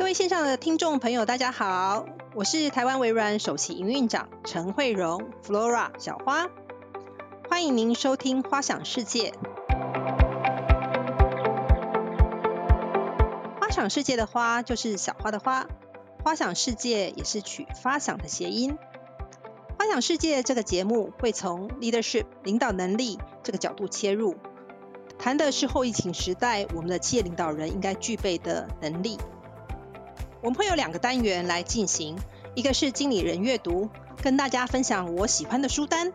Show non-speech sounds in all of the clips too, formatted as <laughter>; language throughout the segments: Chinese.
各位线上的听众朋友，大家好，我是台湾微软首席营运长陈慧荣 （Flora 小花），欢迎您收听《花想世界》。花想世界的花就是小花的花，花想世界也是取发想的谐音。花想世界这个节目会从 leadership 领导能力这个角度切入，谈的是后疫情时代我们的企业领导人应该具备的能力。我们会有两个单元来进行，一个是经理人阅读，跟大家分享我喜欢的书单，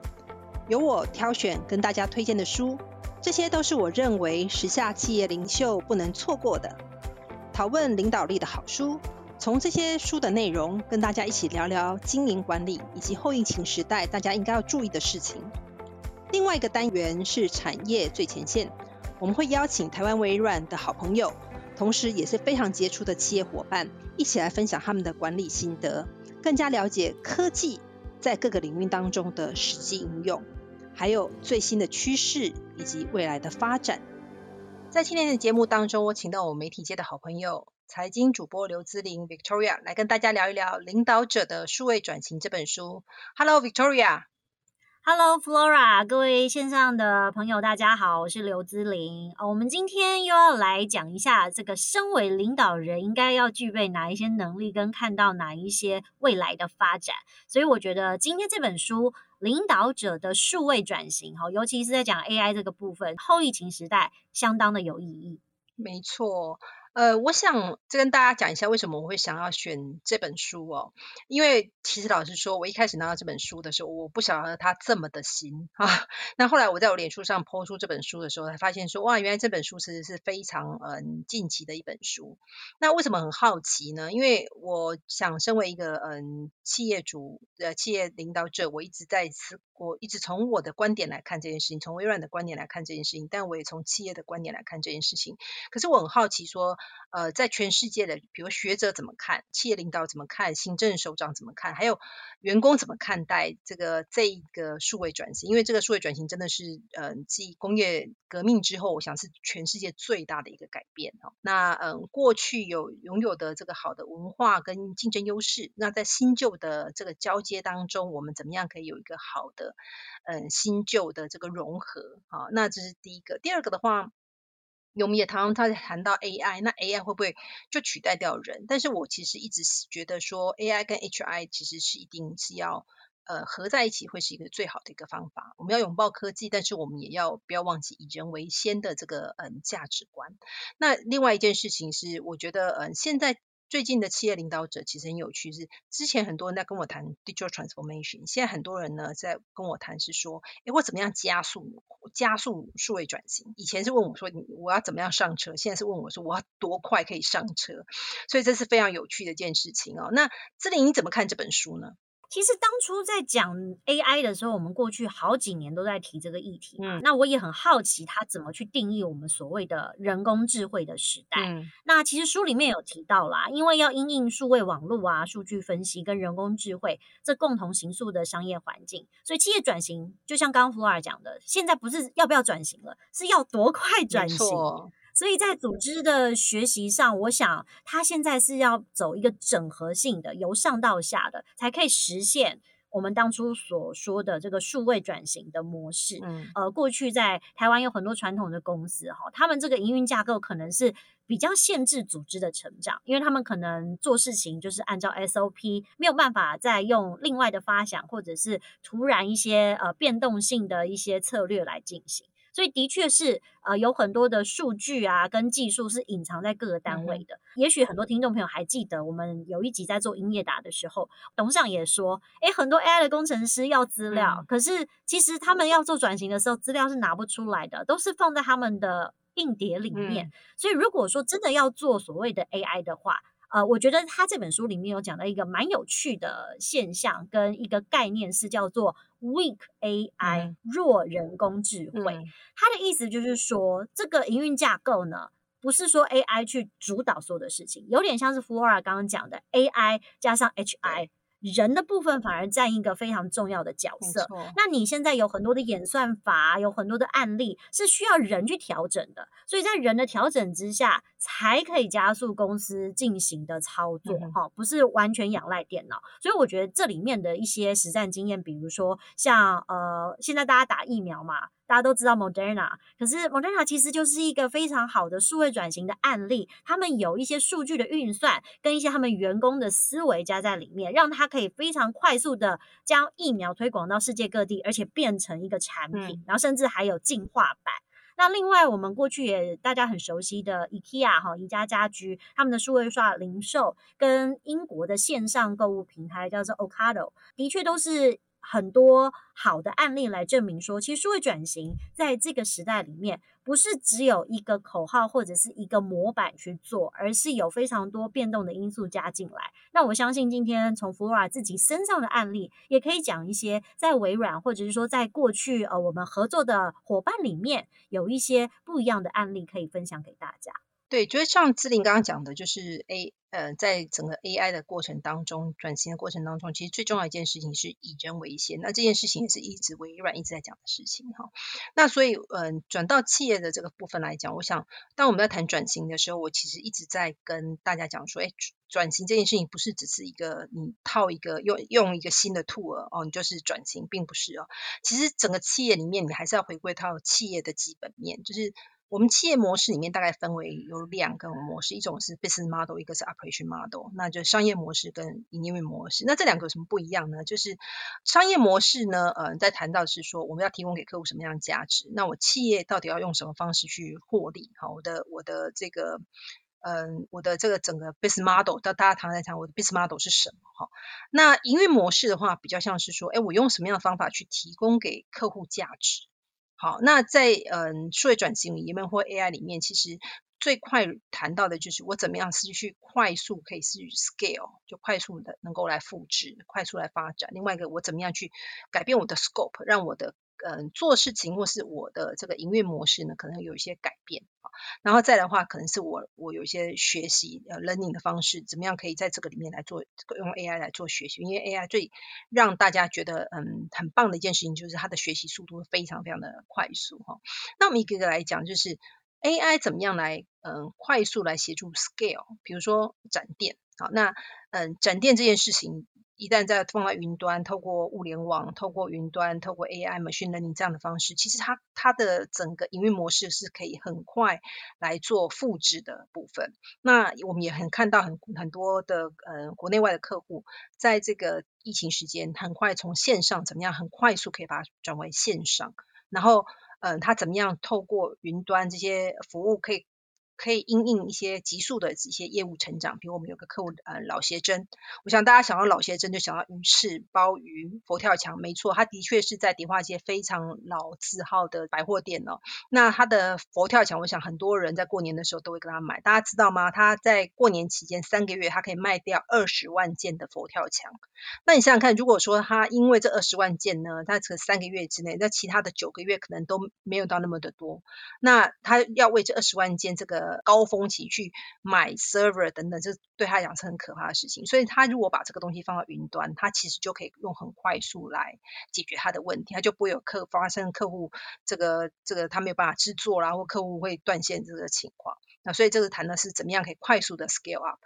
由我挑选跟大家推荐的书，这些都是我认为时下企业领袖不能错过的，讨论领导力的好书。从这些书的内容，跟大家一起聊聊经营管理以及后疫情时代大家应该要注意的事情。另外一个单元是产业最前线，我们会邀请台湾微软的好朋友。同时也是非常杰出的企业伙伴，一起来分享他们的管理心得，更加了解科技在各个领域当中的实际应用，还有最新的趋势以及未来的发展。在今天的节目当中，我请到我媒体界的好朋友，财经主播刘姿玲 Victoria 来跟大家聊一聊《领导者的数位转型》这本书。Hello Victoria。Hello Flora，各位线上的朋友，大家好，我是刘姿玲。我们今天又要来讲一下这个身为领导人应该要具备哪一些能力，跟看到哪一些未来的发展。所以我觉得今天这本书《领导者的数位转型》哈，尤其是在讲 AI 这个部分，后疫情时代相当的有意义。没错。呃，我想再跟大家讲一下为什么我会想要选这本书哦。因为其实老实说，我一开始拿到这本书的时候，我不晓得它这么的新啊。<laughs> 那后来我在我脸书上抛出这本书的时候，才发现说，哇，原来这本书其实是非常嗯近期的一本书。那为什么很好奇呢？因为我想身为一个嗯企业主呃企业领导者，我一直在思，我一直从我的观点来看这件事情，从微软的观点来看这件事情，但我也从企业的观点来看这件事情。可是我很好奇说。呃，在全世界的，比如学者怎么看，企业领导怎么看，行政首长怎么看，还有员工怎么看待这个这一个数位转型？因为这个数位转型真的是，嗯，继工业革命之后，我想是全世界最大的一个改变哦。那嗯，过去有拥有的这个好的文化跟竞争优势，那在新旧的这个交接当中，我们怎么样可以有一个好的嗯新旧的这个融合？好，那这是第一个。第二个的话。我们也常常他在谈到 AI，那 AI 会不会就取代掉人？但是我其实一直觉得说 AI 跟 HI 其实是一定是要呃合在一起，会是一个最好的一个方法。我们要拥抱科技，但是我们也要不要忘记以人为先的这个嗯价值观。那另外一件事情是，我觉得嗯现在。最近的企业领导者其实很有趣，是之前很多人在跟我谈 digital transformation，现在很多人呢在跟我谈是说，哎，我怎么样加速加速数位转型？以前是问我说，我要怎么样上车？现在是问我说，我要多快可以上车？所以这是非常有趣的一件事情哦。那志玲你怎么看这本书呢？其实当初在讲 AI 的时候，我们过去好几年都在提这个议题。嗯，那我也很好奇，他怎么去定义我们所谓的人工智慧的时代？嗯，那其实书里面有提到啦，因为要因应数位网络啊、数据分析跟人工智慧这共同形塑的商业环境，所以企业转型就像刚刚 Flora 讲的，现在不是要不要转型了，是要多快转型。所以在组织的学习上，我想他现在是要走一个整合性的，由上到下的，才可以实现我们当初所说的这个数位转型的模式。嗯，呃，过去在台湾有很多传统的公司哈，他们这个营运架构可能是比较限制组织的成长，因为他们可能做事情就是按照 SOP，没有办法再用另外的发想或者是突然一些呃变动性的一些策略来进行。所以的确是，呃，有很多的数据啊，跟技术是隐藏在各个单位的。也许很多听众朋友还记得，我们有一集在做音乐打的时候，董事长也说，诶，很多 AI 的工程师要资料，可是其实他们要做转型的时候，资料是拿不出来的，都是放在他们的硬碟里面。所以如果说真的要做所谓的 AI 的话，呃，我觉得他这本书里面有讲到一个蛮有趣的现象跟一个概念，是叫做 weak AI 弱人工智慧。他的意思就是说，这个营运架构呢，不是说 AI 去主导所有的事情，有点像是 Flora 刚刚讲的 AI 加上 HI。人的部分反而占一个非常重要的角色。那你现在有很多的演算法，有很多的案例是需要人去调整的，所以在人的调整之下，才可以加速公司进行的操作，哈，不是完全仰赖电脑。所以我觉得这里面的一些实战经验，比如说像呃，现在大家打疫苗嘛。大家都知道 Moderna，可是 Moderna 其实就是一个非常好的数位转型的案例。他们有一些数据的运算，跟一些他们员工的思维加在里面，让他可以非常快速的将疫苗推广到世界各地，而且变成一个产品，然后甚至还有进化版。那另外，我们过去也大家很熟悉的 IKEA 哈宜家家居，他们的数位化零售跟英国的线上购物平台叫做 Ocado，的确都是。很多好的案例来证明说，其实数位转型在这个时代里面，不是只有一个口号或者是一个模板去做，而是有非常多变动的因素加进来。那我相信今天从 Flora 自己身上的案例，也可以讲一些在微软或者是说在过去呃我们合作的伙伴里面，有一些不一样的案例可以分享给大家。对，就是像志玲刚刚讲的，就是 A 呃，在整个 AI 的过程当中，转型的过程当中，其实最重要一件事情是以人为先。那这件事情也是一直微软一直在讲的事情哈。那所以，嗯，转到企业的这个部分来讲，我想，当我们在谈转型的时候，我其实一直在跟大家讲说，哎，转型这件事情不是只是一个你套一个用用一个新的 tool 哦，你就是转型，并不是哦。其实整个企业里面，你还是要回归到企业的基本面，就是。我们企业模式里面大概分为有两个模式，一种是 business model，一个是 operation model，那就商业模式跟营运模式。那这两个有什么不一样呢？就是商业模式呢，呃，在谈到是说我们要提供给客户什么样的价值，那我企业到底要用什么方式去获利？好，我的我的这个，嗯，我的这个整个 business model，到大家常常在谈我的 business model 是什么？哈，那营运模式的话，比较像是说，哎，我用什么样的方法去提供给客户价值？好，那在嗯数位转型里面或 AI 里面，其实最快谈到的就是我怎么样是去快速可以是 scale，就快速的能够来复制，快速来发展。另外一个，我怎么样去改变我的 scope，让我的嗯，做事情或是我的这个营运模式呢，可能有一些改变。然后再的话，可能是我我有一些学习呃 learning 的方式，怎么样可以在这个里面来做用 AI 来做学习？因为 AI 最让大家觉得嗯很棒的一件事情，就是它的学习速度非常非常的快速哈。那我们一个个来讲，就是 AI 怎么样来嗯快速来协助 scale？比如说展店，好，那嗯展店这件事情。一旦在放在云端，透过物联网，透过云端，透过 AI、machine learning 这样的方式，其实它它的整个营运模式是可以很快来做复制的部分。那我们也很看到很很多的呃国内外的客户，在这个疫情时间，很快从线上怎么样，很快速可以把它转为线上，然后嗯，它怎么样透过云端这些服务可以。可以因应一些急速的一些业务成长，比如我们有个客户呃老鞋针，我想大家想到老鞋针就想到鱼翅、鲍鱼、佛跳墙，没错，它的确是在迪化街非常老字号的百货店哦。那它的佛跳墙，我想很多人在过年的时候都会跟他买，大家知道吗？他在过年期间三个月，他可以卖掉二十万件的佛跳墙。那你想想看，如果说他因为这二十万件呢，他这三个月之内，那其他的九个月可能都没有到那么的多，那他要为这二十万件这个呃高峰期去买 server 等等，这对他讲是很可怕的事情。所以他如果把这个东西放到云端，他其实就可以用很快速来解决他的问题，他就不会有客发生客户这个这个他没有办法制作然后客户会断线这个情况。那所以这个谈的是怎么样可以快速的 scale up。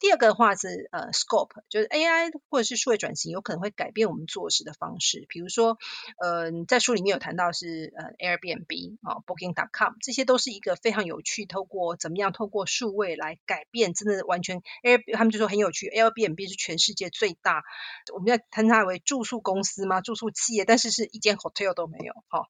第二个的话是呃 scope，就是 AI 或者是数位转型有可能会改变我们做事的方式。比如说呃在书里面有谈到是呃 Airbnb 啊 Booking.com，这些都是一个非常有趣，透过怎么样透过数位来改变，真的完全 Air 他们就说很有趣，Airbnb 是全世界最大，我们要称它为住宿公司吗？住宿企业，但是是一间 hotel 都没有。好，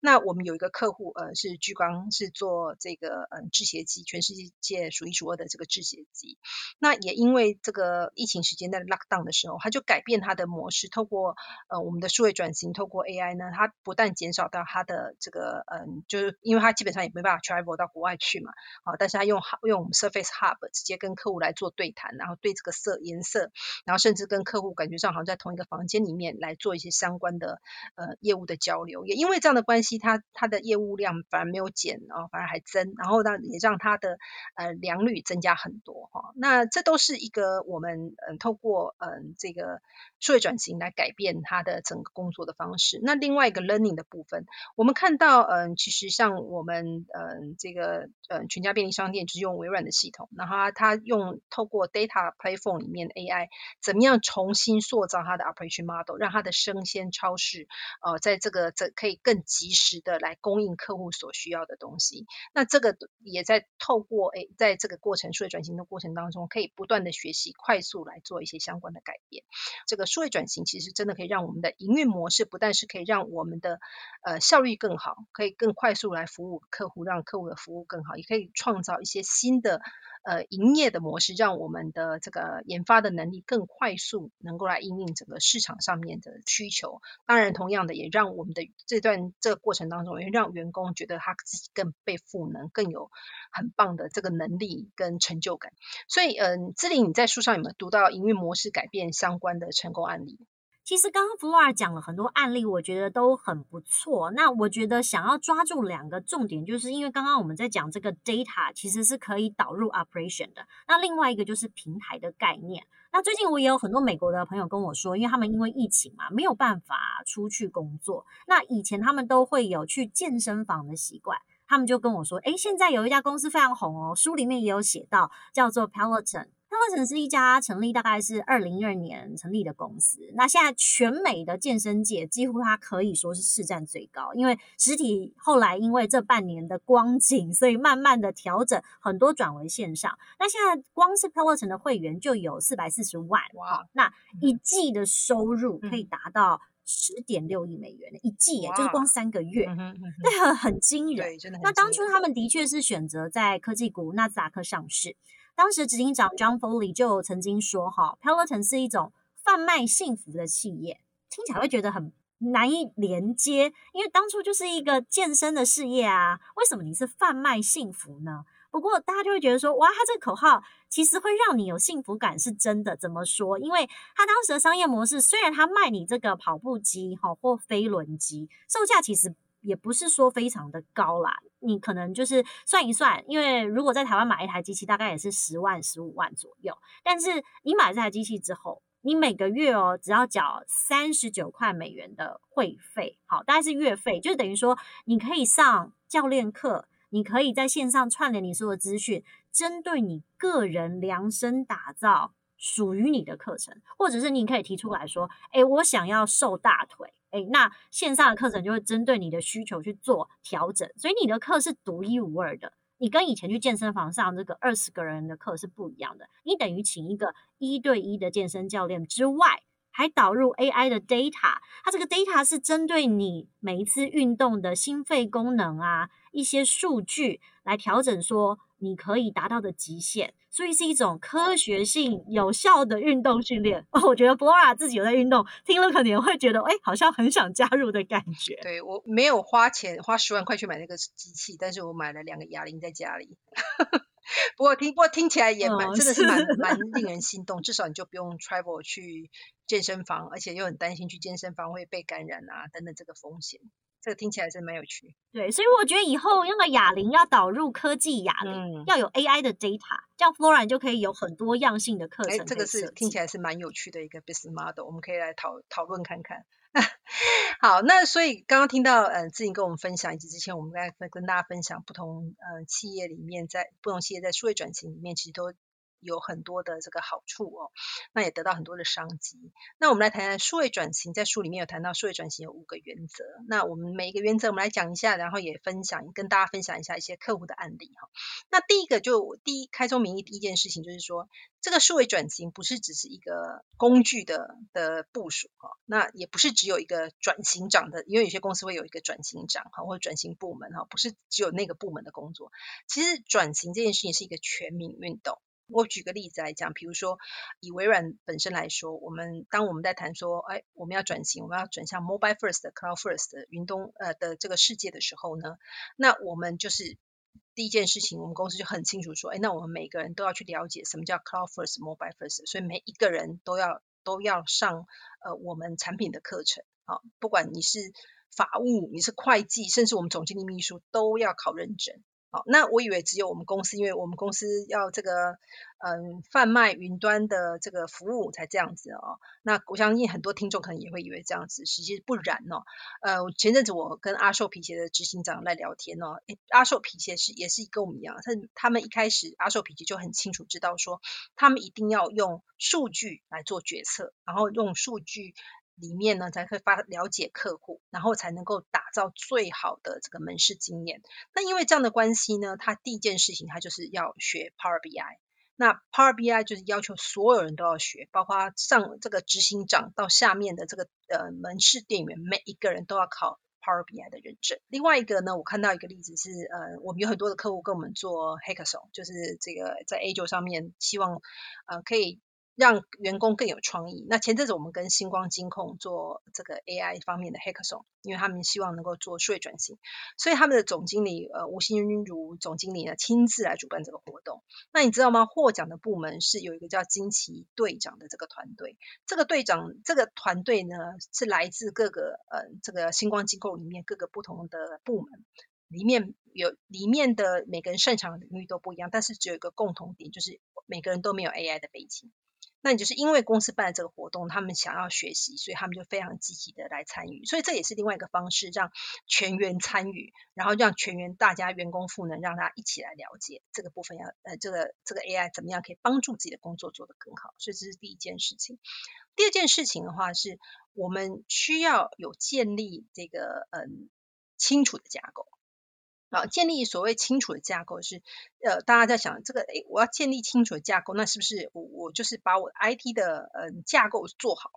那我们有一个客户呃是聚光是做这个嗯制鞋。全世界数一数二的这个制鞋机，那也因为这个疫情时间在 lockdown 的时候，它就改变它的模式，透过呃我们的数位转型，透过 AI 呢，它不但减少到它的这个嗯，就是因为它基本上也没办法 travel 到国外去嘛，好，但是它用用 Surface Hub 直接跟客户来做对谈，然后对这个色颜色，然后甚至跟客户感觉上好像在同一个房间里面来做一些相关的呃业务的交流，也因为这样的关系，它它的业务量反而没有减哦，反而还增，然后让也让它的呃良率增加很多哈。那这都是一个我们嗯透过嗯这个数位转型来改变它的整个工作的方式。那另外一个 learning 的部分，我们看到嗯其实像我们嗯这个嗯全家便利商店就是用微软的系统，然后它用透过 data platform 里面 AI 怎么样重新塑造它的 operation model，让它的生鲜超市呃在这个这可以更及时的来供应客户所需要的东西。那这个也在透过诶，在这个过程数位转型的过程当中，可以不断的学习，快速来做一些相关的改变。这个数位转型其实真的可以让我们的营运模式，不但是可以让我们的呃效率更好，可以更快速来服务客户，让客户的服务更好，也可以创造一些新的。呃，营业的模式让我们的这个研发的能力更快速，能够来应应整个市场上面的需求。当然，同样的也让我们的这段这个过程当中，也让员工觉得他自己更被赋能，更有很棒的这个能力跟成就感。所以，嗯，志玲，你在书上有没有读到营运模式改变相关的成功案例？其实刚刚 Flora 讲了很多案例，我觉得都很不错。那我觉得想要抓住两个重点，就是因为刚刚我们在讲这个 data 其实是可以导入 operation 的。那另外一个就是平台的概念。那最近我也有很多美国的朋友跟我说，因为他们因为疫情嘛，没有办法出去工作。那以前他们都会有去健身房的习惯，他们就跟我说：“哎，现在有一家公司非常红哦，书里面也有写到，叫做 Peloton。”康乐城是一家成立大概是二零一二年成立的公司。那现在全美的健身界几乎它可以说是市占最高，因为实体后来因为这半年的光景，所以慢慢的调整，很多转为线上。那现在光是 Peloton 的会员就有四百四十万哇！那一季的收入可以达到十点六亿美元的一季，就是光三个月，那很很惊人。那当初他们的确是选择在科技股纳斯达克上市。当时执行长 John Foley 就曾经说：“哈，Peloton 是一种贩卖幸福的企业，听起来会觉得很难以连接，因为当初就是一个健身的事业啊，为什么你是贩卖幸福呢？不过大家就会觉得说，哇，他这个口号其实会让你有幸福感，是真的。怎么说？因为他当时的商业模式，虽然他卖你这个跑步机哈或飞轮机，售价其实。”也不是说非常的高啦，你可能就是算一算，因为如果在台湾买一台机器，大概也是十万、十五万左右。但是你买这台机器之后，你每个月哦，只要缴三十九块美元的会费，好，大概是月费，就等于说你可以上教练课，你可以在线上串联你所有的资讯，针对你个人量身打造属于你的课程，或者是你可以提出来说，哎，我想要瘦大腿。哎，那线上的课程就会针对你的需求去做调整，所以你的课是独一无二的。你跟以前去健身房上这个二十个人的课是不一样的。你等于请一个一对一的健身教练之外，还导入 AI 的 data，它这个 data 是针对你每一次运动的心肺功能啊一些数据来调整，说你可以达到的极限。所以是一种科学性有效的运动训练哦。<laughs> 我觉得 Flora 自己有在运动，听了可能会觉得，哎，好像很想加入的感觉。对我没有花钱花十万块去买那个机器，但是我买了两个哑铃在家里。<laughs> 不过听不过听起来也蛮真的是蛮蛮令人心动，至少你就不用 travel 去健身房，而且又很担心去健身房会被感染啊等等这个风险。这个听起来是蛮有趣。对，所以我觉得以后那个哑铃要导入科技哑铃，要有 AI 的 data，这样 Flora 就可以有很多样性的课程。这个是听起来是蛮有趣的一个 business model，我们可以来讨讨论看看。<laughs> 好，那所以刚刚听到嗯志颖跟我们分享，以及之前我们在跟大家分享不同呃企业里面，在不同企业在数位转型里面，其实都。有很多的这个好处哦，那也得到很多的商机。那我们来谈谈数位转型，在书里面有谈到数位转型有五个原则。那我们每一个原则我们来讲一下，然后也分享跟大家分享一下一些客户的案例哈。那第一个就第一开宗明义第一件事情就是说，这个数位转型不是只是一个工具的的部署哈，那也不是只有一个转型长的，因为有些公司会有一个转型长哈或者转型部门哈，不是只有那个部门的工作。其实转型这件事情是一个全民运动。我举个例子来讲，比如说以微软本身来说，我们当我们在谈说，哎，我们要转型，我们要转向 mobile first、cloud first 的云东呃的这个世界的时候呢，那我们就是第一件事情，我们公司就很清楚说，哎，那我们每个人都要去了解什么叫 cloud first、mobile first，所以每一个人都要都要上呃我们产品的课程，啊，不管你是法务、你是会计，甚至我们总经理秘书都要考认证。好，那我以为只有我们公司，因为我们公司要这个嗯贩卖云端的这个服务才这样子哦。那我相信很多听众可能也会以为这样子，实际不然哦。呃，前阵子我跟阿寿皮鞋的执行长来聊天哦，阿寿皮鞋是也是跟我们一样，他他们一开始阿寿皮鞋就很清楚知道说，他们一定要用数据来做决策，然后用数据。里面呢才会发了解客户，然后才能够打造最好的这个门市经验。那因为这样的关系呢，他第一件事情他就是要学 Power BI。那 Power BI 就是要求所有人都要学，包括上这个执行长到下面的这个呃门市店员，每一个人都要考 Power BI 的认证。另外一个呢，我看到一个例子是呃，我们有很多的客户跟我们做 Hackathon，就是这个在 A 九上面希望呃可以。让员工更有创意。那前阵子我们跟星光金控做这个 AI 方面的 Hackathon，因为他们希望能够做数位转型，所以他们的总经理呃吴新如总经理呢亲自来主办这个活动。那你知道吗？获奖的部门是有一个叫金奇队长的这个团队。这个队长这个团队呢是来自各个呃这个星光机构里面各个不同的部门，里面有里面的每个人擅长的领域都不一样，但是只有一个共同点，就是每个人都没有 AI 的背景。那你就是因为公司办了这个活动，他们想要学习，所以他们就非常积极的来参与，所以这也是另外一个方式，让全员参与，然后让全员大家员工赋能，让他一起来了解这个部分，要呃这个这个 AI 怎么样可以帮助自己的工作做得更好，所以这是第一件事情。第二件事情的话，是我们需要有建立这个嗯清楚的架构。啊，建立所谓清楚的架构是，呃，大家在想这个，诶，我要建立清楚的架构，那是不是我我就是把我 IT 的呃架构做好？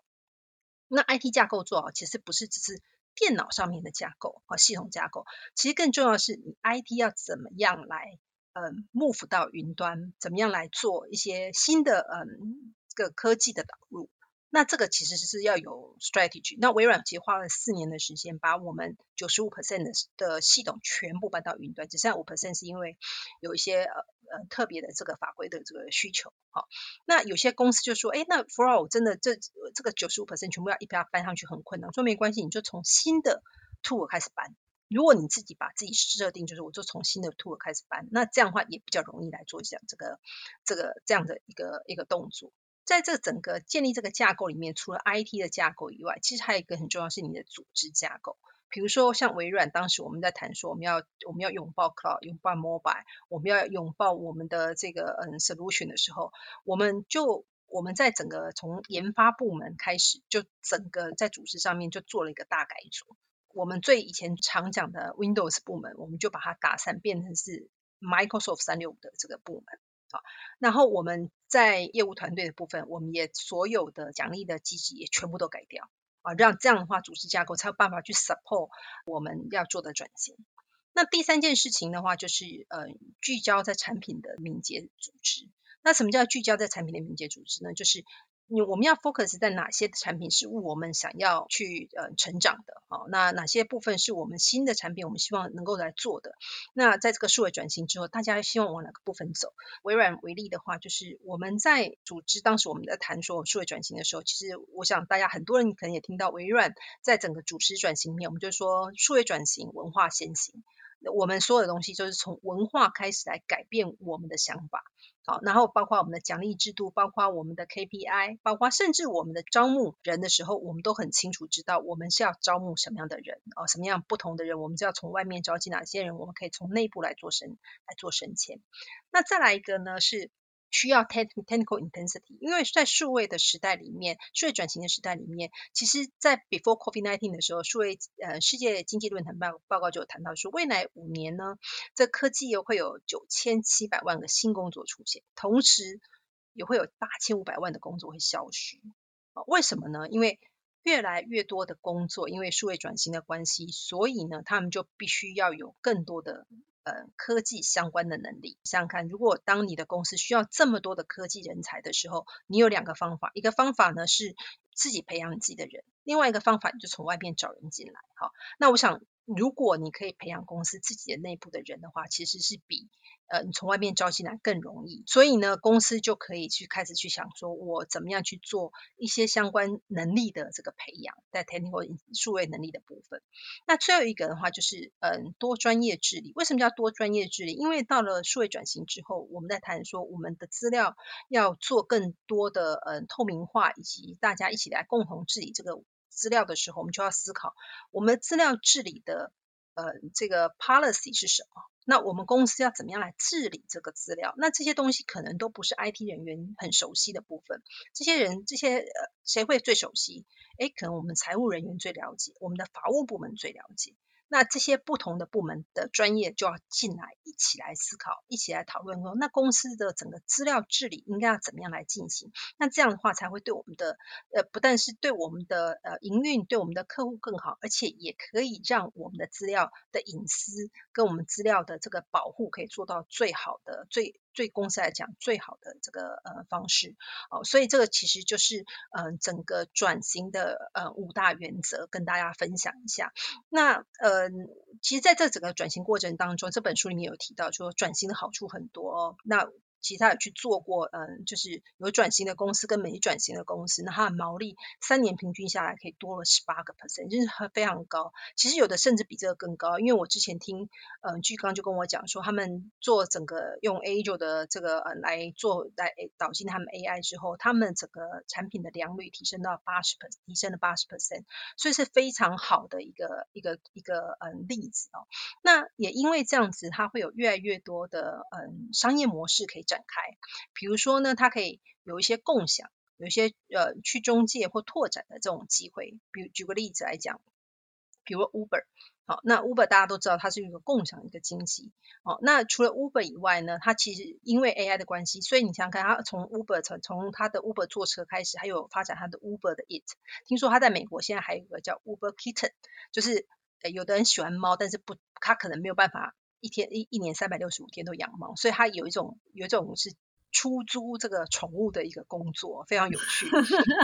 那 IT 架构做好，其实不是只是电脑上面的架构和系统架构，其实更重要是你 IT 要怎么样来呃 move 到云端，怎么样来做一些新的嗯这个科技的导入。那这个其实是要有 strategy。那微软其实花了四年的时间，把我们九十五 percent 的的系统全部搬到云端，只剩下五 percent 是因为有一些呃呃特别的这个法规的这个需求。好，那有些公司就说，哎，那 for all 真的这这个九十五 percent 全部要一票搬上去很困难。说没关系，你就从新的 tool 开始搬。如果你自己把自己设定就是我就从新的 tool 开始搬，那这样的话也比较容易来做一下这个这个这样的一个一个动作。在这整个建立这个架构里面，除了 IT 的架构以外，其实还有一个很重要是你的组织架构。比如说像微软，当时我们在谈说我们要我们要拥抱 Cloud，拥抱 Mobile，我们要拥抱我们的这个嗯 Solution 的时候，我们就我们在整个从研发部门开始，就整个在组织上面就做了一个大改组。我们最以前常讲的 Windows 部门，我们就把它打散，变成是 Microsoft 三六五的这个部门。然后我们在业务团队的部分，我们也所有的奖励的机制也全部都改掉啊，让这样的话组织架构才有办法去 support 我们要做的转型。那第三件事情的话，就是呃聚焦在产品的敏捷组织。那什么叫聚焦在产品的敏捷组织呢？就是你我们要 focus 在哪些产品是我们想要去呃成长的，好，那哪些部分是我们新的产品，我们希望能够来做的。那在这个数位转型之后，大家希望往哪个部分走？微软为例的话，就是我们在组织当时我们在谈说数位转型的时候，其实我想大家很多人可能也听到微软在整个组织转型里面，我们就说数位转型，文化先行。我们所有的东西就是从文化开始来改变我们的想法，好，然后包括我们的奖励制度，包括我们的 KPI，包括甚至我们的招募人的时候，我们都很清楚知道我们是要招募什么样的人，哦，什么样不同的人，我们就要从外面招进哪些人，我们可以从内部来做升来做升迁。那再来一个呢是。需要 technical intensity，因为在数位的时代里面，数位转型的时代里面，其实，在 before COVID-19 的时候，数位呃世界经济论坛报报告就有谈到说，未来五年呢，这科技又会有九千七百万个新工作出现，同时也会有八千五百万的工作会消失。为什么呢？因为越来越多的工作，因为数位转型的关系，所以呢，他们就必须要有更多的。呃，科技相关的能力，想想看，如果当你的公司需要这么多的科技人才的时候，你有两个方法，一个方法呢是自己培养自己的人，另外一个方法就从外面找人进来。好，那我想如果你可以培养公司自己的内部的人的话，其实是比呃你从外面招进来更容易。所以呢，公司就可以去开始去想说，我怎么样去做一些相关能力的这个培养，在 technical 数位能力的部分。那最后一个的话，就是嗯多专业治理。为什么叫多专业治理？因为到了数位转型之后，我们在谈说我们的资料要做更多的嗯透明化，以及大家一起来共同治理这个。资料的时候，我们就要思考，我们资料治理的呃这个 policy 是什么？那我们公司要怎么样来治理这个资料？那这些东西可能都不是 IT 人员很熟悉的部分。这些人，这些呃谁会最熟悉？诶，可能我们财务人员最了解，我们的法务部门最了解。那这些不同的部门的专业就要进来，一起来思考，一起来讨论说，那公司的整个资料治理应该要怎么样来进行？那这样的话才会对我们的呃，不但是对我们的呃营运，对我们的客户更好，而且也可以让我们的资料的隐私跟我们资料的这个保护可以做到最好的最。对公司来讲，最好的这个呃方式哦，所以这个其实就是嗯整个转型的呃五大原则，跟大家分享一下。那呃，其实在这整个转型过程当中，这本书里面有提到说，转型的好处很多哦。那其实他有去做过，嗯，就是有转型的公司跟没转型的公司，那它的毛利三年平均下来可以多了十八个 percent，就是非常高。其实有的甚至比这个更高，因为我之前听，嗯，巨刚就跟我讲说，他们做整个用 A 九的这个嗯来做来导进他们 AI 之后，他们整个产品的良率提升到八十 percent，提升了八十 percent，所以是非常好的一个一个一个嗯例子哦。那也因为这样子，它会有越来越多的嗯商业模式可以展。展开，比如说呢，它可以有一些共享，有一些呃去中介或拓展的这种机会。比如举个例子来讲，比如 Uber，好，那 Uber 大家都知道它是一个共享一个经济，哦，那除了 Uber 以外呢，它其实因为 AI 的关系，所以你想想看，它从 Uber 从从它的 Uber 坐车开始，还有发展它的 Uber 的 It，听说它在美国现在还有一个叫 Uber Kitten，就是有的人喜欢猫，但是不，他可能没有办法。一天一一年三百六十五天都养猫，所以它有一种有一种是出租这个宠物的一个工作，非常有趣。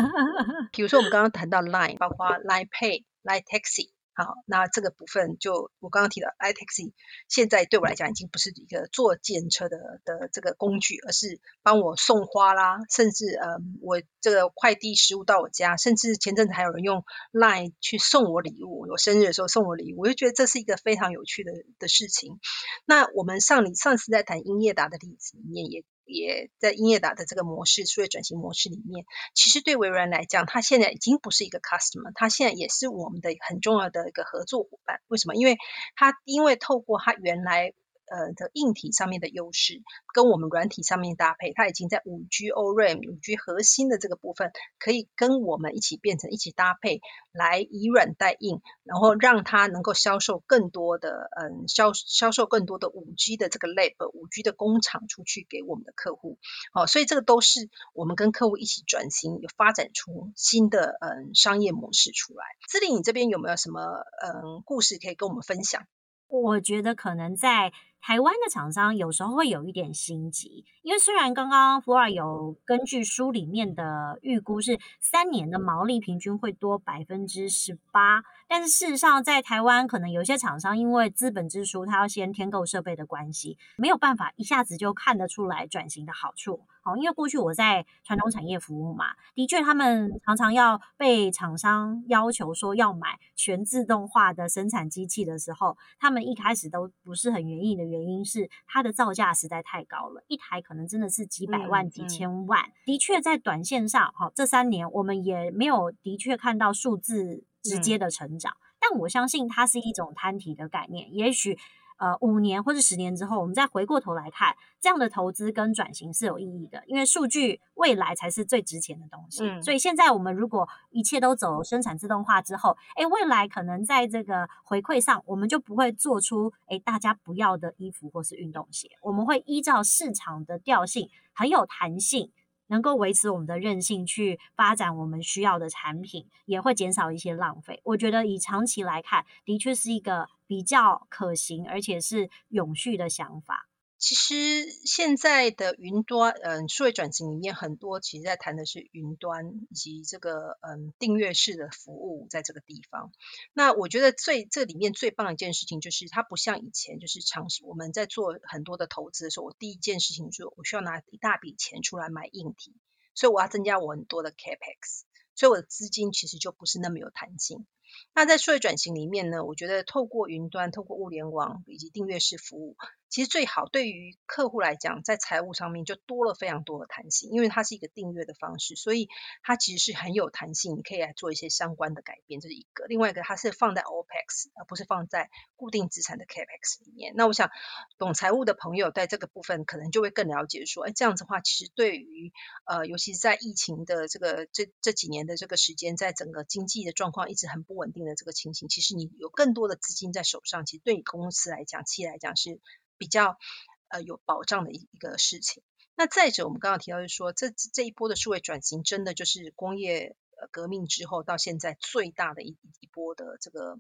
<laughs> 比如说我们刚刚谈到 Line，包括 Line Pay、Line Taxi。好，那这个部分就我刚刚提到，iTaxi 现在对我来讲已经不是一个坐电车的的这个工具，而是帮我送花啦，甚至呃我这个快递食物到我家，甚至前阵子还有人用 Line 去送我礼物，我生日的时候送我礼物，我就觉得这是一个非常有趣的的事情。那我们上里上次在谈英业达的例子里面也。也在音乐达的这个模式，数位转型模式里面，其实对微软来讲，它现在已经不是一个 customer，它现在也是我们的很重要的一个合作伙伴。为什么？因为它因为透过它原来。呃的硬体上面的优势，跟我们软体上面搭配，它已经在五 G O RAM 五 G 核心的这个部分，可以跟我们一起变成一起搭配，来以软代硬，然后让它能够销售更多的嗯销销售更多的五 G 的这个 lab 五 G 的工厂出去给我们的客户，好，所以这个都是我们跟客户一起转型，有发展出新的嗯商业模式出来。志玲，你这边有没有什么嗯故事可以跟我们分享？我觉得可能在。台湾的厂商有时候会有一点心急，因为虽然刚刚福尔有根据书里面的预估是三年的毛利平均会多百分之十八，但是事实上在台湾可能有些厂商因为资本支出，他要先添购设备的关系，没有办法一下子就看得出来转型的好处。好，因为过去我在传统产业服务嘛，的确他们常常要被厂商要求说要买全自动化的生产机器的时候，他们一开始都不是很愿意的。原因是它的造价实在太高了，一台可能真的是几百万、几千万。的确，在短线上，哈，这三年我们也没有的确看到数字直接的成长，但我相信它是一种摊体的概念，也许。呃，五年或者十年之后，我们再回过头来看，这样的投资跟转型是有意义的，因为数据未来才是最值钱的东西。嗯，所以现在我们如果一切都走生产自动化之后，哎，未来可能在这个回馈上，我们就不会做出哎大家不要的衣服或是运动鞋，我们会依照市场的调性，很有弹性。能够维持我们的韧性，去发展我们需要的产品，也会减少一些浪费。我觉得以长期来看，的确是一个比较可行而且是永续的想法。其实现在的云端，嗯，数位转型里面很多，其实在谈的是云端以及这个嗯订阅式的服务，在这个地方。那我觉得最这里面最棒的一件事情，就是它不像以前，就是尝试我们在做很多的投资的时候，我第一件事情就是我需要拿一大笔钱出来买硬体，所以我要增加我很多的 capex，所以我的资金其实就不是那么有弹性。那在数位转型里面呢，我觉得透过云端、透过物联网以及订阅式服务。其实最好对于客户来讲，在财务上面就多了非常多的弹性，因为它是一个订阅的方式，所以它其实是很有弹性，你可以来做一些相关的改变，这是一个。另外一个，它是放在 OPEX 而不是放在固定资产的 CAPEX 里面。那我想懂财务的朋友在这个部分可能就会更了解，说，哎，这样子的话，其实对于呃，尤其是在疫情的这个这这几年的这个时间，在整个经济的状况一直很不稳定的这个情形，其实你有更多的资金在手上，其实对你公司来讲，企业来讲是。比较呃有保障的一一个事情。那再者，我们刚刚提到是说，这这一波的数位转型，真的就是工业革命之后到现在最大的一一波的这个。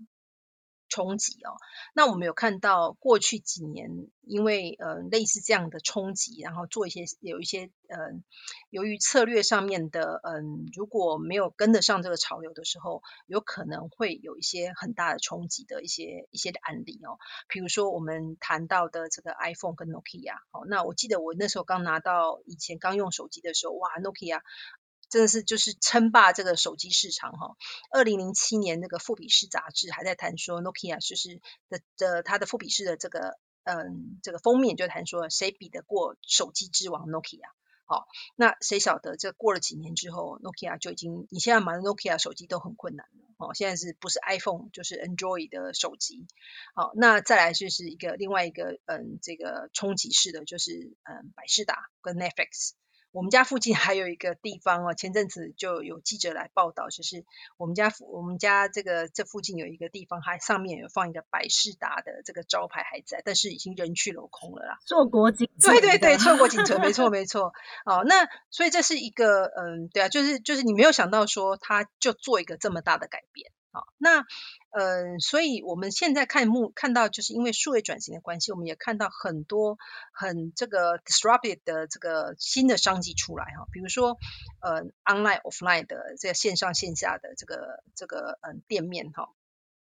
冲击哦，那我们有看到过去几年，因为呃类似这样的冲击，然后做一些有一些呃，由于策略上面的嗯，如果没有跟得上这个潮流的时候，有可能会有一些很大的冲击的一些一些的案例哦。比如说我们谈到的这个 iPhone 跟 Nokia，好，那我记得我那时候刚拿到以前刚用手机的时候，哇，Nokia。真的是就是称霸这个手机市场哈。二零零七年那个富比士杂志还在谈说，Nokia 就是的的它的富比士的这个嗯这个封面就谈说谁比得过手机之王 Nokia？好，那谁晓得这过了几年之后，Nokia 就已经你现在买 Nokia 手机都很困难了哦。现在是不是 iPhone 就是 Android 的手机？好，那再来就是一个另外一个嗯这个冲击式的就是嗯百事达跟 Netflix。我们家附近还有一个地方哦，前阵子就有记者来报道，就是我们家我们家这个这附近有一个地方，还上面有放一个百事达的这个招牌还在，但是已经人去楼空了啦。硕果仅对对对，硕果仅存，没错 <laughs> 没错。哦，那所以这是一个嗯，对啊，就是就是你没有想到说他就做一个这么大的改变。好，那呃，所以我们现在看目看到，就是因为数位转型的关系，我们也看到很多很这个 disrupted 的这个新的商机出来哈，比如说呃 online offline 的这个线上线下的这个这个嗯店面哈，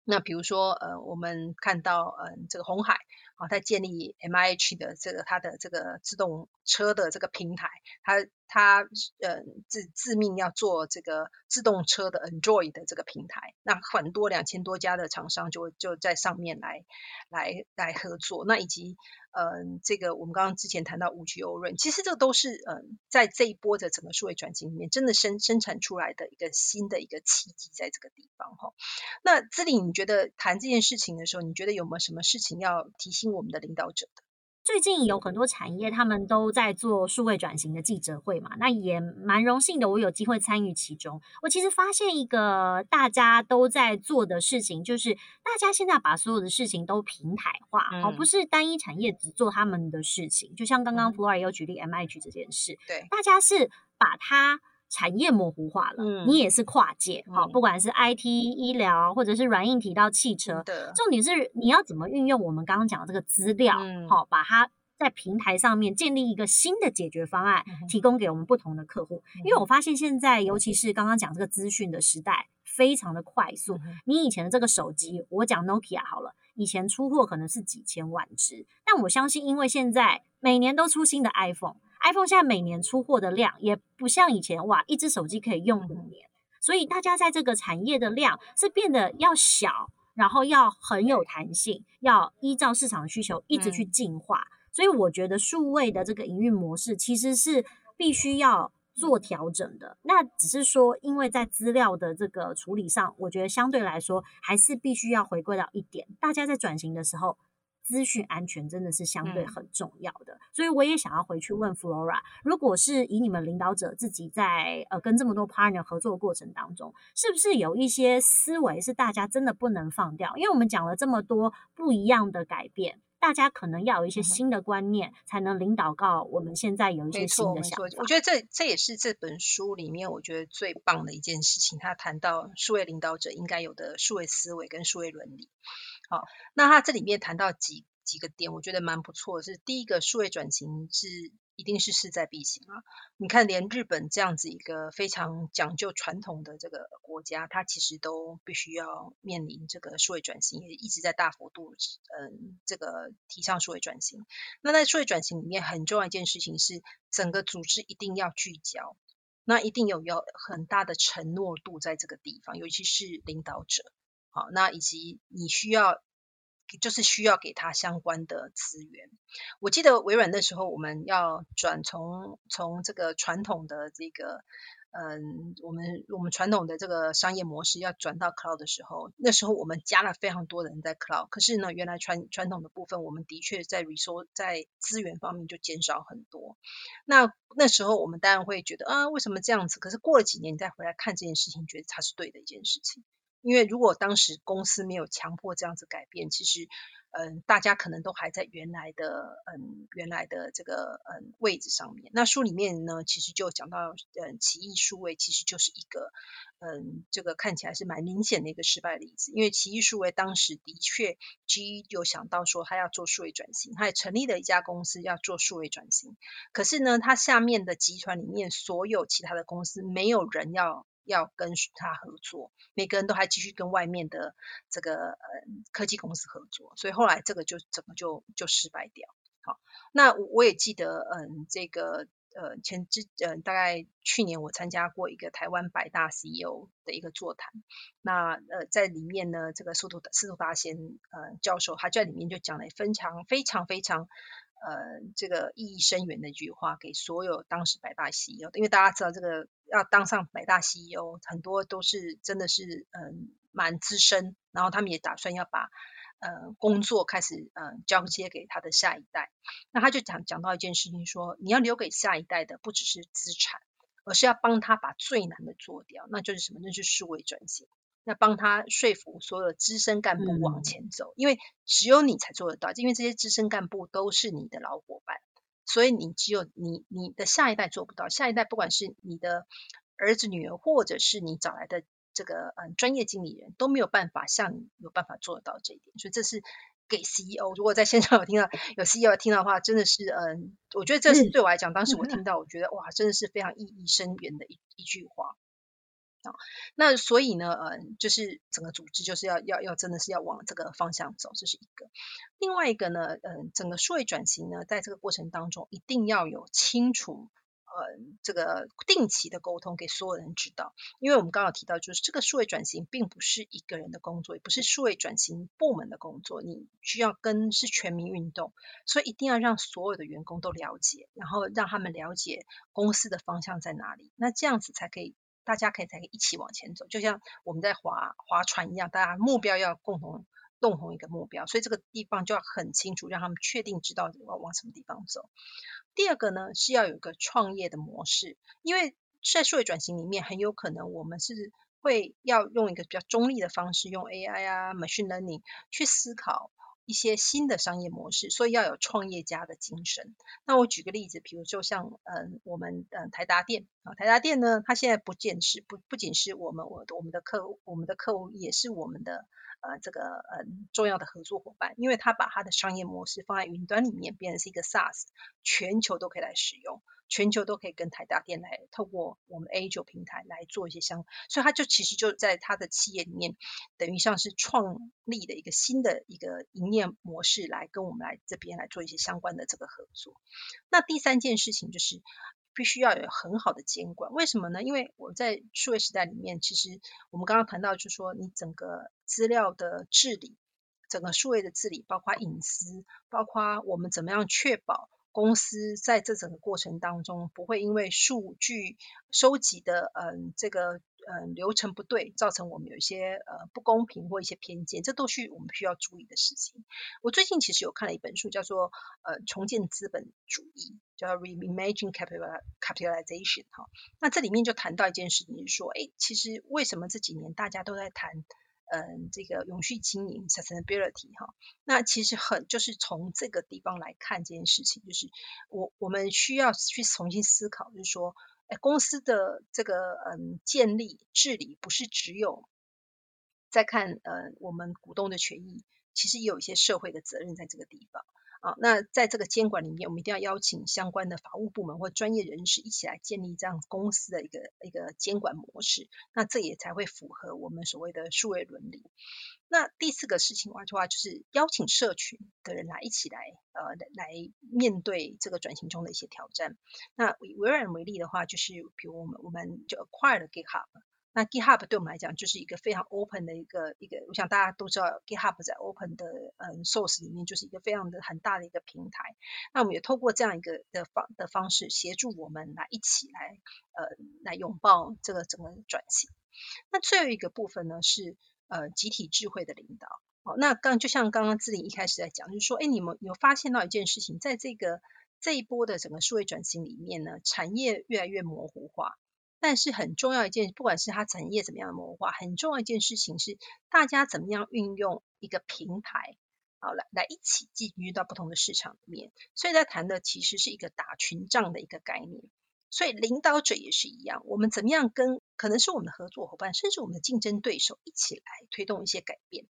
那比如说呃我们看到嗯这个红海啊，在建立 M I H 的这个它的这个自动车的这个平台，它。他呃自自命要做这个自动车的 Enjoy 的这个平台，那很多两千多家的厂商就就在上面来来来合作。那以及嗯这个我们刚刚之前谈到五 G 欧润，其实这都是嗯在这一波的整个数位转型里面，真的生生产出来的一个新的一个契机，在这个地方哈。那资里你觉得谈这件事情的时候，你觉得有没有什么事情要提醒我们的领导者的？最近有很多产业，他们都在做数位转型的记者会嘛，那也蛮荣幸的，我有机会参与其中。我其实发现一个大家都在做的事情，就是大家现在把所有的事情都平台化，而不是单一产业只做他们的事情。就像刚刚 Flora 有举例 M G 这件事，对，大家是把它。产业模糊化了，你也是跨界，好，不管是 IT、医疗，或者是软硬体到汽车，重点是你要怎么运用我们刚刚讲的这个资料，好，把它在平台上面建立一个新的解决方案，提供给我们不同的客户。因为我发现现在，尤其是刚刚讲这个资讯的时代，非常的快速。你以前的这个手机，我讲 Nokia 好了，以前出货可能是几千万只，但我相信，因为现在每年都出新的 iPhone。iPhone 现在每年出货的量也不像以前哇，一只手机可以用五年，所以大家在这个产业的量是变得要小，然后要很有弹性，要依照市场需求一直去进化。所以我觉得数位的这个营运模式其实是必须要做调整的。那只是说，因为在资料的这个处理上，我觉得相对来说还是必须要回归到一点，大家在转型的时候。资讯安全真的是相对很重要的，所以我也想要回去问 Flora，如果是以你们领导者自己在呃跟这么多 partner 合作过程当中，是不是有一些思维是大家真的不能放掉？因为我们讲了这么多不一样的改变，大家可能要有一些新的观念，才能领导到我们现在有一些新的想法。我觉得这这也是这本书里面我觉得最棒的一件事情，他谈到数位领导者应该有的数位思维跟数位伦理。好，那他这里面谈到几几个点，我觉得蛮不错。是第一个，数位转型是一定是势在必行啊。你看，连日本这样子一个非常讲究传统的这个国家，它其实都必须要面临这个数位转型，也一直在大幅度嗯这个提倡数位转型。那在数位转型里面，很重要一件事情是，整个组织一定要聚焦，那一定有要很大的承诺度在这个地方，尤其是领导者。好，那以及你需要，就是需要给他相关的资源。我记得微软那时候我们要转从从这个传统的这个，嗯，我们我们传统的这个商业模式要转到 cloud 的时候，那时候我们加了非常多的人在 cloud。可是呢，原来传传统的部分，我们的确在 resource 在资源方面就减少很多。那那时候我们当然会觉得啊，为什么这样子？可是过了几年，你再回来看这件事情，觉得它是对的一件事情。因为如果当时公司没有强迫这样子改变，其实，嗯，大家可能都还在原来的，嗯，原来的这个，嗯，位置上面。那书里面呢，其实就讲到，嗯，奇异数位其实就是一个，嗯，这个看起来是蛮明显的一个失败例子。因为奇异数位当时的确，G 有想到说他要做数位转型，他也成立了一家公司要做数位转型。可是呢，他下面的集团里面所有其他的公司没有人要。要跟他合作，每个人都还继续跟外面的这个呃科技公司合作，所以后来这个就整个就就失败掉。好，那我也记得，嗯，这个呃前之呃大概去年我参加过一个台湾百大 CEO 的一个座谈，那呃在里面呢，这个司徒司徒达贤呃教授他在里面就讲了非常非常非常。呃，这个意义深远的一句话，给所有当时百大 CEO，因为大家知道这个要当上百大 CEO，很多都是真的是嗯蛮资深，然后他们也打算要把呃工作开始嗯交接给他的下一代。那他就讲讲到一件事情，说你要留给下一代的不只是资产，而是要帮他把最难的做掉，那就是什么？那就是数位转型。那帮他说服所有资深干部往前走，因为只有你才做得到，因为这些资深干部都是你的老伙伴，所以你只有你你的下一代做不到，下一代不管是你的儿子女儿，或者是你找来的这个嗯专业经理人，都没有办法像你有办法做得到这一点，所以这是给 CEO。如果在现场有听到有 CEO 听到的话，真的是嗯，我觉得这是对我来讲，当时我听到，我觉得哇，真的是非常意义深远的一一句话。啊，那所以呢，嗯，就是整个组织就是要要要真的是要往这个方向走，这是一个。另外一个呢，嗯，整个数位转型呢，在这个过程当中，一定要有清楚，呃，这个定期的沟通给所有人知道。因为我们刚刚提到，就是这个数位转型并不是一个人的工作，也不是数位转型部门的工作，你需要跟是全民运动，所以一定要让所有的员工都了解，然后让他们了解公司的方向在哪里，那这样子才可以。大家可以才可以一起往前走，就像我们在划划船一样，大家目标要共同共同一个目标，所以这个地方就要很清楚，让他们确定知道要往什么地方走。第二个呢是要有一个创业的模式，因为在数位转型里面，很有可能我们是会要用一个比较中立的方式，用 AI 啊、machine learning 去思考。一些新的商业模式，所以要有创业家的精神。那我举个例子，比如就像嗯，我们嗯台达店啊，台达店呢，它现在不仅是不不仅是我们我我们的客户，我们的客户也是我们的呃这个嗯重要的合作伙伴，因为他把他的商业模式放在云端里面，变成是一个 SaaS，全球都可以来使用。全球都可以跟台大电来透过我们 A 九平台来做一些相，所以他就其实就在他的企业里面，等于像是创立的一个新的一个营业模式来跟我们来这边来做一些相关的这个合作。那第三件事情就是必须要有很好的监管，为什么呢？因为我在数位时代里面，其实我们刚刚谈到就是说你整个资料的治理，整个数位的治理，包括隐私，包括我们怎么样确保。公司在这整个过程当中，不会因为数据收集的嗯这个嗯流程不对，造成我们有一些呃不公平或一些偏见，这都是我们需要注意的事情。我最近其实有看了一本书，叫做呃重建资本主义，叫 Reimagine Capital Capitalization 哈。那这里面就谈到一件事情，是说，哎，其实为什么这几年大家都在谈？嗯，这个永续经营 （sustainability） 哈，那其实很就是从这个地方来看这件事情，就是我我们需要去重新思考，就是说，公司的这个嗯建立治理不是只有在看呃我们股东的权益，其实也有一些社会的责任在这个地方。啊，那在这个监管里面，我们一定要邀请相关的法务部门或专业人士一起来建立这样公司的一个一个监管模式，那这也才会符合我们所谓的数位伦理。那第四个事情的话，就是邀请社群的人来一起来，呃，来面对这个转型中的一些挑战。那以微软为例的话，就是比如我们我们就 acquired GitHub。那 GitHub 对我们来讲就是一个非常 open 的一个一个，我想大家都知道 GitHub 在 open 的嗯 source 里面就是一个非常的很大的一个平台。那我们也透过这样一个的方的方式协助我们来一起来呃来拥抱这个整个转型。那最后一个部分呢是呃集体智慧的领导。好，那刚就像刚刚志玲一开始在讲，就是说，哎，你们有发现到一件事情，在这个这一波的整个数位转型里面呢，产业越来越模糊化。但是很重要一件，不管是它产业怎么样的模糊化，很重要一件事情是大家怎么样运用一个平台，好来来一起进入到不同的市场里面。所以在谈的其实是一个打群仗的一个概念。所以领导者也是一样，我们怎么样跟可能是我们的合作伙伴，甚至我们的竞争对手一起来推动一些改变。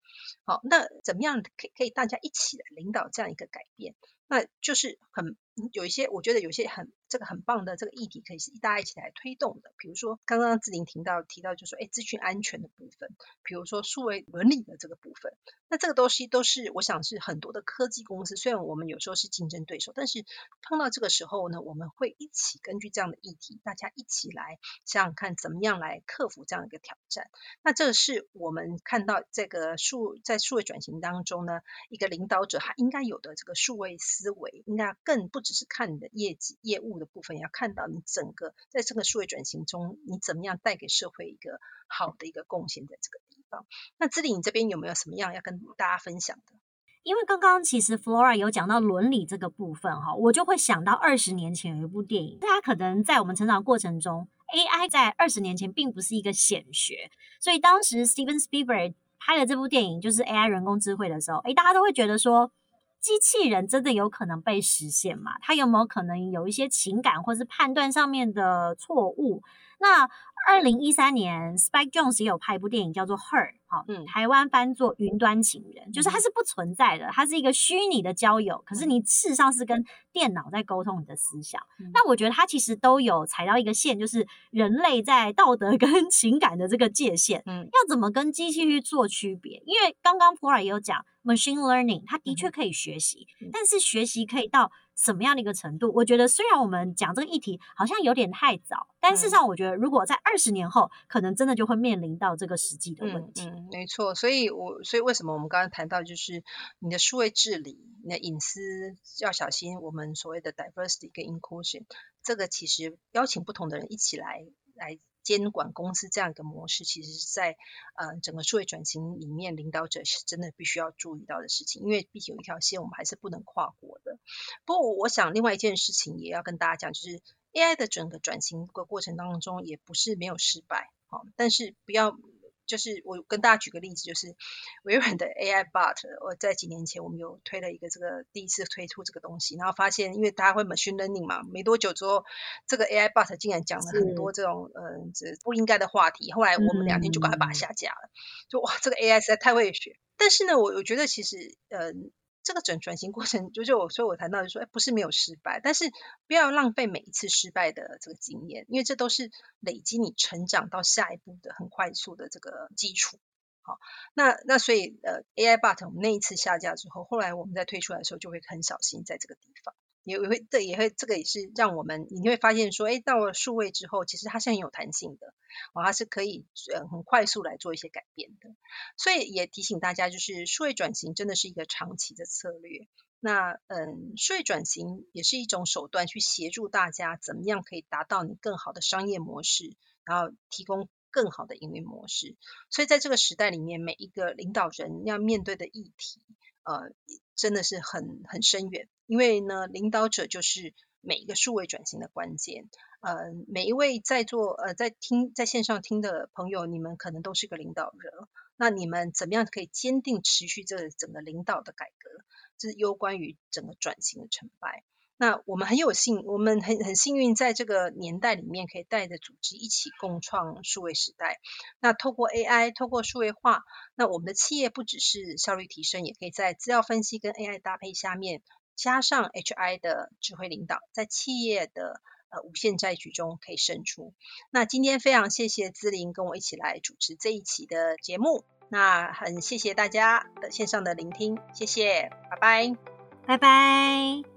好，那怎么样可以可以大家一起来领导这样一个改变？那就是很有一些，我觉得有些很。这个很棒的这个议题可以是大家一起来推动的，比如说刚刚志玲提到提到就说，哎，资讯安全的部分，比如说数位伦理的这个部分，那这个东西都是我想是很多的科技公司，虽然我们有时候是竞争对手，但是碰到这个时候呢，我们会一起根据这样的议题，大家一起来想想看怎么样来克服这样一个挑战。那这是我们看到这个数在数位转型当中呢，一个领导者他应该有的这个数位思维，应该更不只是看你的业绩业务。的部分要看到你整个在这个数位转型中，你怎么样带给社会一个好的一个贡献，在这个地方。那志玲，你这边有没有什么样要跟大家分享的？因为刚刚其实 Flora 有讲到伦理这个部分哈，我就会想到二十年前有一部电影，大家可能在我们成长过程中，AI 在二十年前并不是一个显学，所以当时 Steven Spielberg 拍了这部电影，就是 AI 人工智慧的时候，哎，大家都会觉得说。机器人真的有可能被实现吗？它有没有可能有一些情感或是判断上面的错误？那二零一三年，Spike Jones 也有拍一部电影叫做《Her》。好，嗯，台湾翻作云端情人，就是它是不存在的，它是一个虚拟的交友，可是你事实上是跟电脑在沟通你的思想。那我觉得它其实都有踩到一个线，就是人类在道德跟 <laughs> 情感的这个界限，嗯，要怎么跟机器去做区别？因为刚刚 Flora 也有讲，machine learning 它的确可以学习，但是学习可以到。什么样的一个程度？我觉得虽然我们讲这个议题好像有点太早，但事实上，我觉得如果在二十年后，可能真的就会面临到这个实际的问题。嗯，没错。所以，我所以为什么我们刚刚谈到，就是你的数位治理、你的隐私要小心。我们所谓的 diversity 跟 inclusion，这个其实邀请不同的人一起来来。监管公司这样一个模式，其实是在呃整个数位转型里面，领导者是真的必须要注意到的事情，因为毕竟有一条线，我们还是不能跨过的。不过，我想另外一件事情也要跟大家讲，就是 AI 的整个转型的过程当中，也不是没有失败，好，但是不要。就是我跟大家举个例子，就是微软的 AI Bot，我在几年前我们有推了一个这个第一次推出这个东西，然后发现因为大家会 machine learning 嘛，没多久之后，这个 AI Bot 竟然讲了很多这种嗯这不应该的话题，后来我们两天就赶快把它下架了，就哇这个 AI 实在太会学，但是呢我我觉得其实嗯。这个转转型过程，就就我所以我谈到就说，哎，不是没有失败，但是不要浪费每一次失败的这个经验，因为这都是累积你成长到下一步的很快速的这个基础。好，那那所以呃，AI bot 我们那一次下架之后，后来我们在推出来的时候就会很小心在这个地方。也会，这也会，这个也是让我们，你会发现说，哎，到了数位之后，其实它是很有弹性的，哦，它是可以呃很快速来做一些改变的。所以也提醒大家，就是数位转型真的是一个长期的策略。那嗯，数位转型也是一种手段，去协助大家怎么样可以达到你更好的商业模式，然后提供更好的营运模式。所以在这个时代里面，每一个领导人要面对的议题。呃，真的是很很深远，因为呢，领导者就是每一个数位转型的关键。呃，每一位在座呃在听在线上听的朋友，你们可能都是个领导人，那你们怎么样可以坚定持续这整个领导的改革？这是攸关于整个转型的成败。那我们很有幸，我们很很幸运，在这个年代里面，可以带着组织一起共创数位时代。那透过 AI，透过数位化，那我们的企业不只是效率提升，也可以在资料分析跟 AI 搭配下面，加上 HI 的指挥领导，在企业的呃无限债局中可以胜出。那今天非常谢谢资玲跟我一起来主持这一期的节目。那很谢谢大家的线上的聆听，谢谢，拜拜，拜拜。